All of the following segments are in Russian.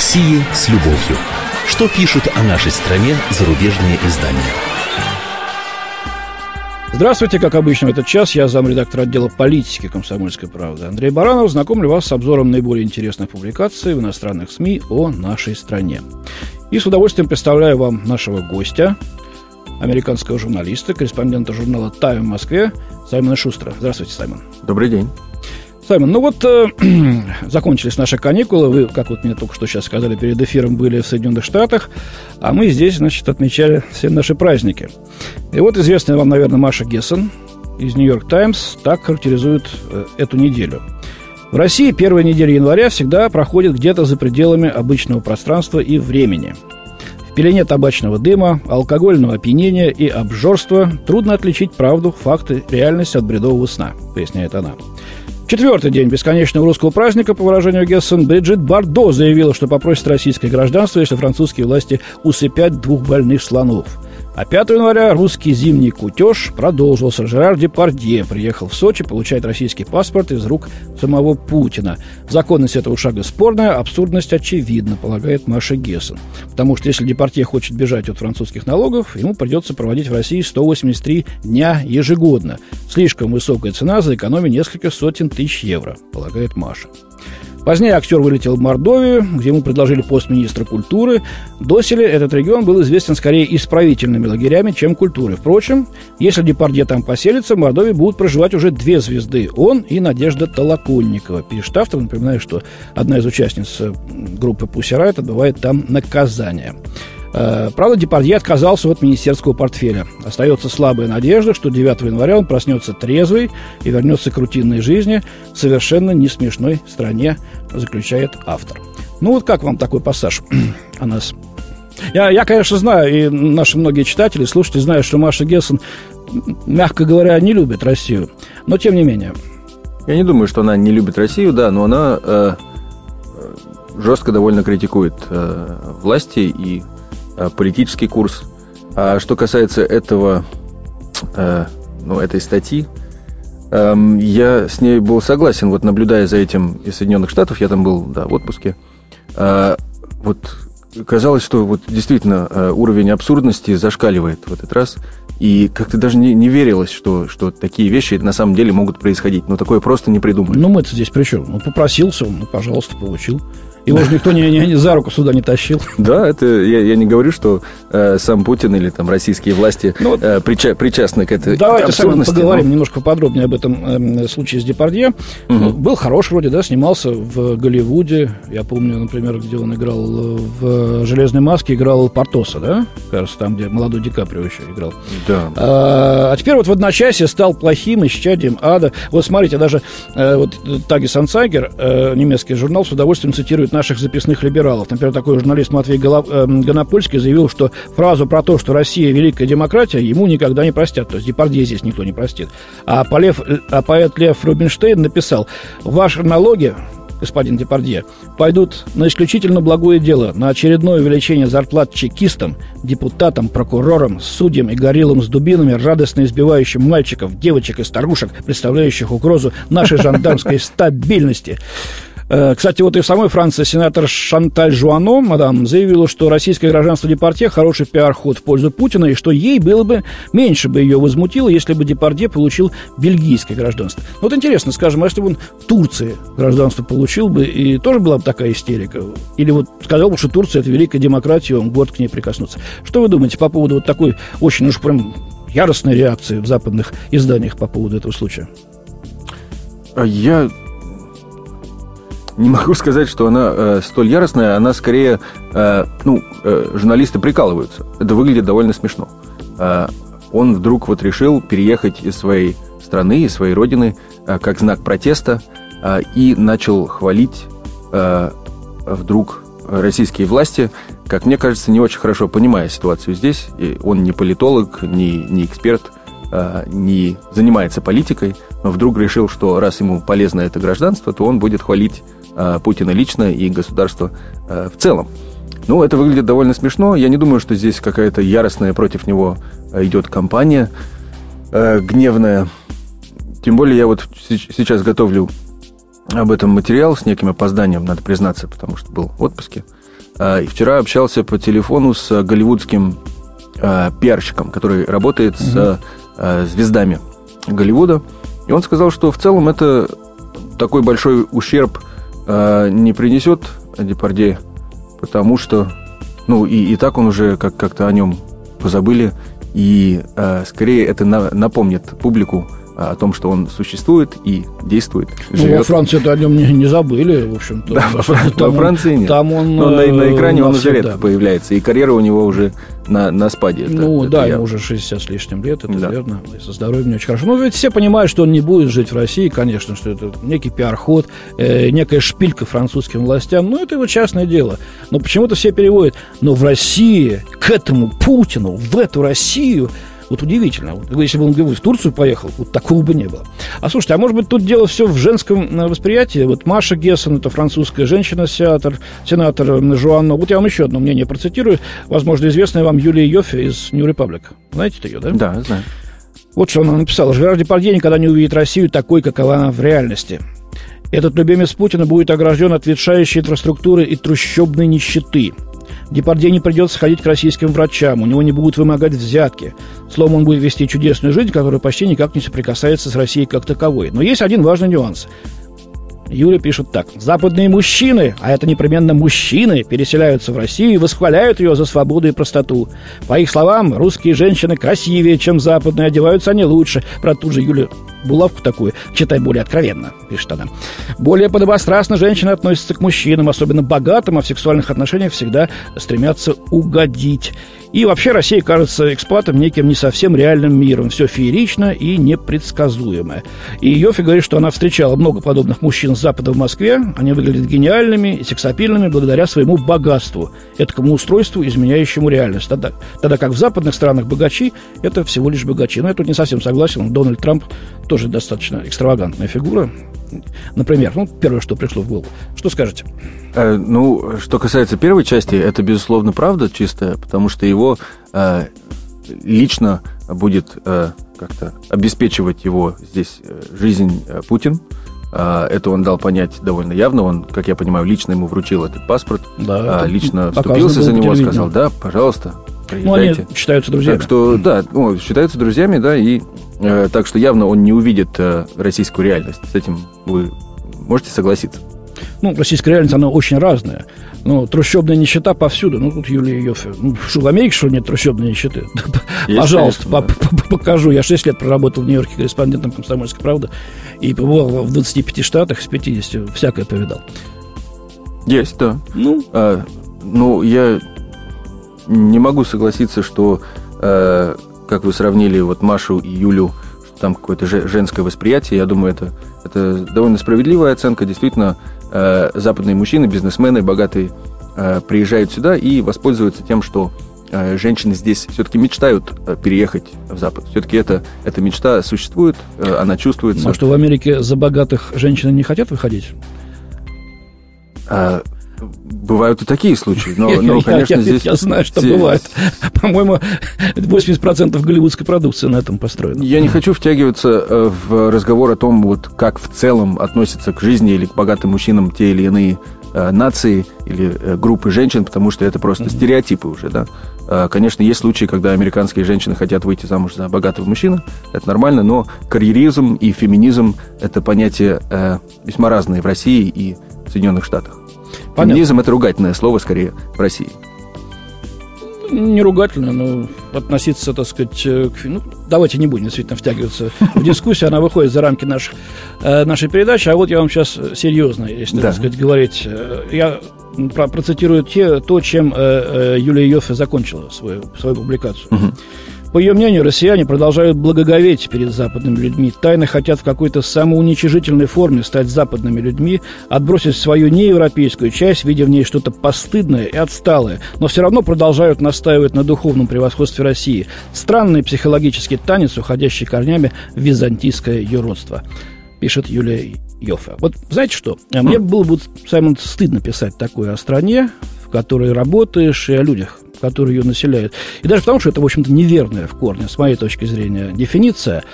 России с любовью. Что пишут о нашей стране зарубежные издания? Здравствуйте, как обычно в этот час я замредактор отдела политики «Комсомольской правды» Андрей Баранов. Знакомлю вас с обзором наиболее интересных публикаций в иностранных СМИ о нашей стране. И с удовольствием представляю вам нашего гостя, американского журналиста, корреспондента журнала «Тайм» в Москве Саймона Шустера. Здравствуйте, Саймон. Добрый день. Саймон, ну вот э, закончились наши каникулы. Вы, как вот мне только что сейчас сказали, перед эфиром были в Соединенных Штатах, а мы здесь, значит, отмечали все наши праздники. И вот известная вам, наверное, Маша Гессен из «Нью-Йорк Таймс» так характеризует э, эту неделю. В России первая неделя января всегда проходит где-то за пределами обычного пространства и времени. В пелене табачного дыма, алкогольного опьянения и обжорства трудно отличить правду, факты, реальность от бредового сна, поясняет она. Четвертый день бесконечного русского праздника, по выражению Гессен, Бриджит Бардо заявила, что попросит российское гражданство, если французские власти усыпят двух больных слонов – а 5 января русский зимний кутеж продолжился. Жерар Депардье приехал в Сочи получать российский паспорт из рук самого Путина. Законность этого шага спорная, абсурдность очевидна, полагает Маша Гессен. Потому что если Депардье хочет бежать от французских налогов, ему придется проводить в России 183 дня ежегодно. Слишком высокая цена за экономию несколько сотен тысяч евро, полагает Маша. Позднее актер вылетел в Мордовию, где ему предложили пост министра культуры. Доселе этот регион был известен скорее исправительными лагерями, чем культурой. Впрочем, если Депардье там поселится, в Мордовии будут проживать уже две звезды. Он и Надежда Толоконникова. Пишет автор. Напоминаю, что одна из участниц э, группы Пусси Райт отбывает там наказание. Э, правда, Депардье отказался от министерского портфеля. Остается слабая надежда, что 9 января он проснется трезвый и вернется к рутинной жизни в совершенно не смешной стране, заключает автор. Ну вот как вам такой пассаж о нас? Я, я, конечно, знаю, и наши многие читатели, слушатели знают, что Маша Гессен, мягко говоря, не любит Россию. Но тем не менее. Я не думаю, что она не любит Россию, да, но она э, э жестко довольно критикует э, власти и политический курс. А что касается этого, э, ну, этой статьи, эм, я с ней был согласен, вот наблюдая за этим из Соединенных Штатов, я там был, да, в отпуске, э, вот казалось, что вот действительно уровень абсурдности зашкаливает в этот раз, и как-то даже не, не верилось, что, что такие вещи на самом деле могут происходить. Но такое просто не придумать. Ну, мы-то здесь при чем? Ну, попросился он, ну, пожалуйста, получил. Его же никто не, не, не за руку сюда не тащил. Да, это я, я не говорю, что э, сам Путин или там российские власти ну, э, прича, причастны к этой Давайте сами поговорим но... немножко подробнее об этом э, случае с Депардье. Угу. Был хорош вроде, да, снимался в Голливуде. Я помню, например, где он играл в «Железной маске», играл Портоса, да? Кажется, там, где молодой Ди Каприо еще играл. Да. А, а теперь вот в одночасье стал плохим, исчадием ада. Вот смотрите, даже э, вот Таги Сансайгер, э, немецкий журнал, с удовольствием цитирует цитирует наших записных либералов. Например, такой журналист Матвей э, Гонопольский заявил, что фразу про то, что Россия великая демократия, ему никогда не простят. То есть Депардье здесь никто не простит. А, полев, а поэт Лев Рубинштейн написал, ваши налоги господин Депардье, пойдут на исключительно благое дело, на очередное увеличение зарплат чекистам, депутатам, прокурорам, судьям и гориллам с дубинами, радостно избивающим мальчиков, девочек и старушек, представляющих угрозу нашей жандармской стабильности. Э, кстати, вот и в самой Франции сенатор Шанталь Жуано, мадам, заявила, что российское гражданство Депардье хороший пиар-ход в пользу Путина, и что ей было бы меньше бы ее возмутило, если бы Депардье получил бельгийское гражданство. Ну, вот интересно, скажем, а если бы он в Турции гражданство получил бы, и тоже была бы такая истерика? Или вот сказал бы, что Турция – это великая демократия, он год к ней прикоснуться. Что вы думаете по поводу вот такой очень уж прям яростной реакции в западных изданиях по поводу этого случая? А я не могу сказать, что она э, столь яростная, она скорее, э, ну, э, журналисты прикалываются. Это выглядит довольно смешно. Э, он вдруг вот решил переехать из своей страны, из своей родины, э, как знак протеста, э, и начал хвалить э, вдруг российские власти, как мне кажется, не очень хорошо понимая ситуацию здесь. И он не политолог, не, не эксперт, э, не занимается политикой, но вдруг решил, что раз ему полезно это гражданство, то он будет хвалить Путина лично и государства э, в целом. Ну, это выглядит довольно смешно. Я не думаю, что здесь какая-то яростная против него э, идет кампания гневная. Тем более я вот сейчас готовлю об этом материал с неким опозданием, надо признаться, потому что был в отпуске. И вчера общался по телефону с голливудским пиарщиком, который работает угу. с звездами Голливуда. И он сказал, что в целом это такой большой ущерб не принесет Депардье, потому что, ну, и, и так он уже как- как-то о нем позабыли, и э, скорее это на, напомнит публику о том, что он существует и действует. Ну, во Франции о нем не, не забыли, в общем-то. Да, во, там во Франции он, нет. Там он Но на, на экране на он уже редко да. появляется, и карьера у него уже на, на спаде. Это- Ну это да, я- ему уже 60 с лишним лет, это Да. верно. И со здоровьем не очень хорошо. Ну, ведь все понимают, что он не будет жить в России, конечно, что это некий пиар-ход, э, некая шпилька французским властям. Ну, это его частное дело. Но почему-то все переводят. Но в России, к этому Путину, в эту Россию, вот удивительно. Вот Если бы он говорил, в Турцию поехал, вот такого бы не было. А слушайте, а может быть тут дело все в женском э, восприятии? Вот Маша Гессен, это французская женщина, сенатор, сенатор э, Жуанно. Вот я вам еще одно мнение процитирую. Возможно, известная вам Юлия Йоффе из New Republic. Знаете ее, да? Да, знаю. Вот что она написала. Жерар Депардье никогда не увидит Россию такой, какова она в реальности. Этот любимец Путина будет огражден от ветшающей инфраструктуры и трущобной нищеты. Депардье не придется ходить к российским врачам, у него не будут вымогать взятки. Словом, он будет вести чудесную жизнь, которая почти никак не соприкасается с Россией как таковой. Но есть один важный нюанс. Юля пишет так. Западные мужчины, а это непременно мужчины, переселяются в Россию и восхваляют ее за свободу и простоту. По их словам, русские женщины красивее, чем западные, одеваются они лучше. Про ту же Юлю булавку такую, читай более откровенно, пишет она. Более подобострастно женщины относятся к мужчинам, особенно богатым, а в сексуальных отношениях всегда стремятся угодить. И вообще Россия кажется экспатом неким не совсем реальным миром. Все феерично и непредсказуемо. И Йофи говорит, что она встречала много подобных мужчин с Запада в Москве. Они выглядят гениальными и сексапильными благодаря своему богатству, этому устройству, изменяющему реальность. Тогда, тогда как в западных странах богачи – это всего лишь богачи. Но я тут не совсем согласен. Дональд Трамп тоже достаточно экстравагантная фигура. Например, ну, первое, что пришло в голову. Что скажете? Э, Ну, что касается первой части, это, безусловно, правда чистая, потому что его э, лично будет э, как-то обеспечивать его здесь э, жизнь э, Путин. Э, Это он дал понять довольно явно. Он, как я понимаю, лично ему вручил этот паспорт, Да, это лично вступился за него, сказал, да, пожалуйста, Ну, они приезжайте. считаются друзьями. Так что, да, ну, считаются друзьями, да, и э, так что явно он не увидит э, российскую реальность. С этим вы можете согласиться. Ну, российская реальность, она очень разная. Ну, трущобная нищета повсюду. Ну, тут Юлия Йоффе. Ну, что, в Америке, что нет трущобной нищеты? Есть, Пожалуйста, конечно, по- по- покажу. Я 6 лет проработал в Нью-Йорке корреспондентом «Комсомольской правды» и побывал в 25 штатах, с 50, всякое повидал. Есть, да. Ну, А, ну, я не могу согласиться, что, э, как вы сравнили вот Машу и Юлю, что там какое-то же- женское восприятие, я думаю, это, это довольно справедливая оценка. Действительно, э, западные мужчины, бизнесмены, богатые, э, приезжают сюда и воспользуются тем, что э, женщины здесь все-таки мечтают э, переехать в Запад. Все-таки это, эта мечта существует, э, она чувствуется. а что в Америке за богатых женщины не хотят выходить? А, бывают и такие случаи, но, Я- но, я- конечно, я, здесь... я знаю, что здесь- бывает. По-моему, 80% голливудской продукции на этом построено. Я не хочу втягиваться э, в разговор о том, вот как в целом относятся к жизни или к богатым мужчинам те или иные э, нации или э, группы женщин, потому что это просто стереотипы уже, да. Конечно, есть случаи, когда американские женщины хотят выйти замуж за богатого мужчину, это нормально, но карьеризм и феминизм – это понятия весьма разные в России и в Соединенных Штатах. Понятно. Феминизм – это ругательное слово, скорее, в России. не ругательно, но относиться, так сказать, э, к... Ну, давайте не будем действительно втягиваться в дискуссию, она выходит за рамки наших, э, нашей передачи, а вот я вам сейчас серьезно, если, Да. так сказать, говорить, э, я про- процитирую те, то, чем Юлия Йоффе закончила свою, свою публикацию. Мгм. По ее мнению, россияне продолжают благоговеть перед западными людьми, тайно хотят в какой-то самоуничижительной форме стать западными людьми, отбросить свою неевропейскую часть, видя в ней что-то постыдное и отсталое, но все равно продолжают настаивать на духовном превосходстве России. Странный психологический танец, уходящий корнями в византийское юродство, пишет Юлия Йоффе. Вот знаете что? Мне было бы, Саймон, стыдно писать такое о стране, в которой работаешь, и о людях, которые ее населяют. И даже потому, что это, в общем-то, неверная в корне, с моей точки зрения, дефиниция.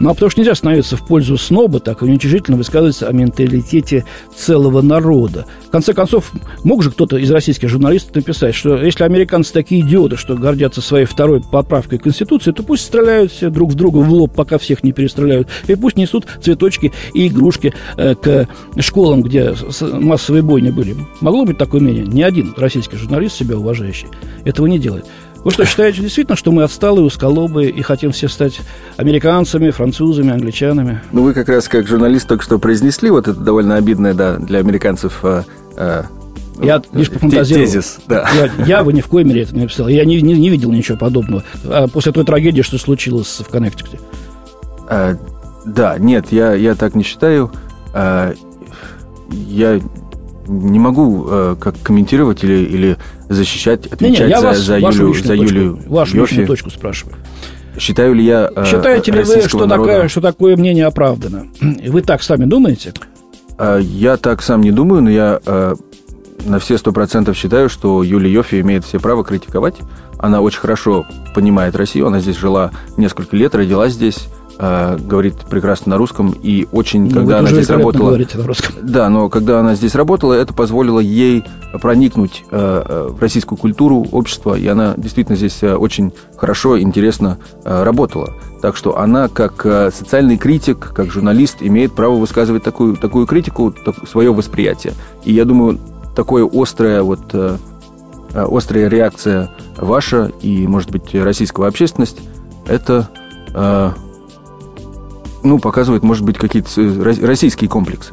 Ну, а потому что нельзя становиться в пользу сноба, так и уничижительно высказываться о менталитете целого народа. В конце концов, мог же кто-то из российских журналистов написать, что если американцы такие идиоты, что гордятся своей второй поправкой Конституции, то пусть стреляют все друг в друга в лоб, пока всех не перестреляют, и пусть несут цветочки и игрушки э, к школам, где массовые бойни были. Могло быть такое мнение? Ни один российский журналист, себя уважающий, этого не делает. Вы что, считаете действительно, что мы отсталые, усколобые и хотим все стать американцами, французами, англичанами? Ну, вы как раз как журналист только что произнесли вот это довольно обидное, да, для американцев э, э, я лишь пофантазировал. Тезис, да. Я, я бы ни в коей мере это не написал. Я не, не, не видел ничего подобного. А после той трагедии, что случилось в Коннектикуте. А, да, нет, я, я так не считаю. А, я не могу э, как комментировать или, или защищать, отвечать не, не, я за, вас, за Юлю, за Юлю Вашу Йофи. личную точку спрашиваю. Считаю ли я э, Считаете ли вы, что, народа... такое, что такое мнение оправдано? Вы так сами думаете? А, я так сам не думаю, но я э, на все сто процентов считаю, что Юлия Йофи имеет все право критиковать. Она очень хорошо понимает Россию, она здесь жила несколько лет, родилась здесь, э, говорит прекрасно на русском, и очень, ну, когда она здесь работала... на русском. Да, но когда она здесь работала, это позволило ей проникнуть э, э, в российскую культуру, общество, и она действительно здесь очень хорошо, интересно работала. Так что она, как социальный критик, как журналист, имеет право высказывать такую, такую критику, так, свое восприятие. И я думаю, такое острое вот острая реакция ваша и, может быть, российского общественности, это ну, показывает, может быть, какие-то э, российские комплексы.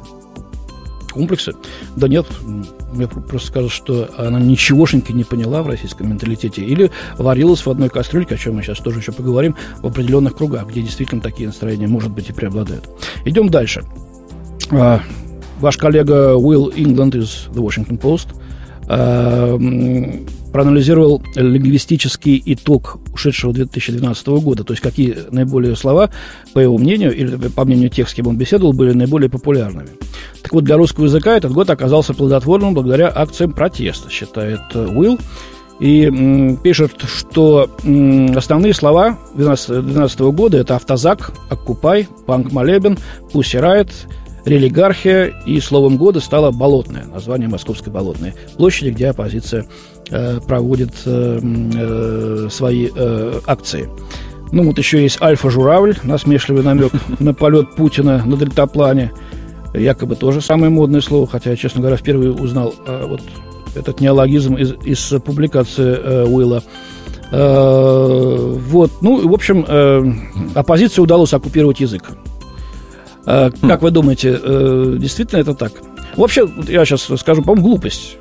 Комплексы? Да нет, мне просто скажут, что она ничегошеньки не поняла в российском менталитете или варилась в одной кастрюльке, о чем мы сейчас тоже еще поговорим, в определенных кругах, где действительно такие настроения, может быть, и преобладают. Идем дальше. А, ваш коллега Уилл Ингланд из The Washington Post проанализировал лингвистический итог ушедшего 2012 года, то есть какие наиболее слова, по его мнению, или по мнению тех, с кем он беседовал, были наиболее популярными. Так вот, для русского языка этот год оказался плодотворным благодаря акциям протеста, считает э, Уилл. И м, пишет, что м, основные слова 2012 года это автозак, оккупай, панк молебен, пусси райт, религархия и словом года стало болотное, название Московской болотной площади, где оппозиция э, проводит э, э, свои э, акции. Ну, вот еще есть Альфа-журавль, насмешливый намек на полет Путина на дельтаплане. Якобы тоже самое модное слово, хотя я, честно говоря, впервые узнал э, вот этот неологизм из, из публикации э, Уилла. Э, вот, ну, в общем, э, оппозиции удалось оккупировать язык. Э, как вы думаете, э, действительно это так? Вообще, я сейчас скажу, по-моему, глупость.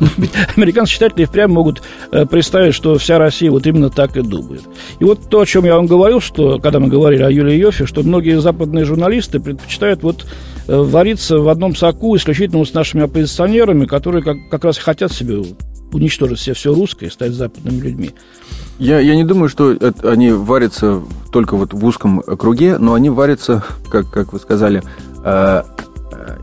Американцы читатели впрямь могут э, представить, что вся Россия вот именно так и думает. И вот то, о чем я вам говорил, что когда мы говорили о Юлии Йофе, что многие западные журналисты предпочитают вот вариться в одном соку исключительно с нашими оппозиционерами, которые как, как раз хотят себе уничтожить все, все русское и стать западными людьми. Я, я не думаю, что это, они варятся только вот в узком круге, но они варятся, как, как вы сказали, э,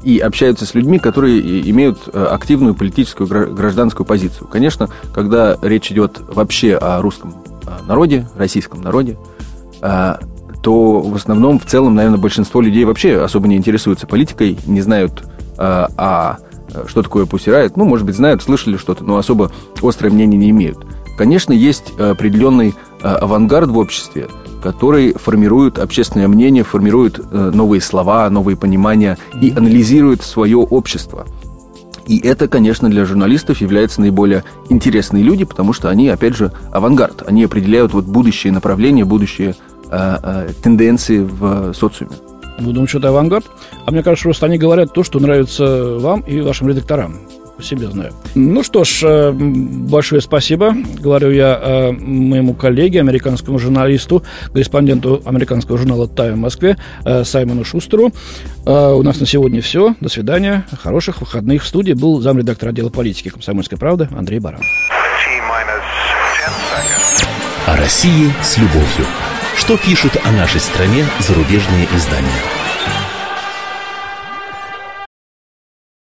и общаются с людьми, которые имеют э, активную политическую гражданскую позицию. Конечно, когда речь идет вообще о русском э, народе, российском народе, э, то в основном, в целом, наверное, большинство людей вообще особо не интересуются политикой, не знают э, о Э, что такое пусирает, ну, может быть, знают, слышали что-то, но особо острое мнение не имеют. Конечно, есть определенный э, авангард в обществе, который формирует общественное мнение, формирует э, новые слова, новые понимания и анализирует свое общество. И это, конечно, для журналистов является наиболее интересные люди, потому что они, опять же, авангард. Они определяют вот будущее направление, будущие э, э, тенденции в социуме. Вы думаете, что это авангард? А мне кажется, просто они говорят то, что нравится вам и вашим редакторам. По себе знаю. Ну что ж, э, большое спасибо. Говорю я э, моему коллеге, американскому журналисту, корреспонденту американского журнала «Тайм» в Москве э, Саймону Шустеру. У нас на сегодня все. До свидания. Хороших выходных. В студии был замредактор отдела политики «Комсомольской правды» Андрей Баран. О России с любовью. Что пишут о нашей стране зарубежные издания?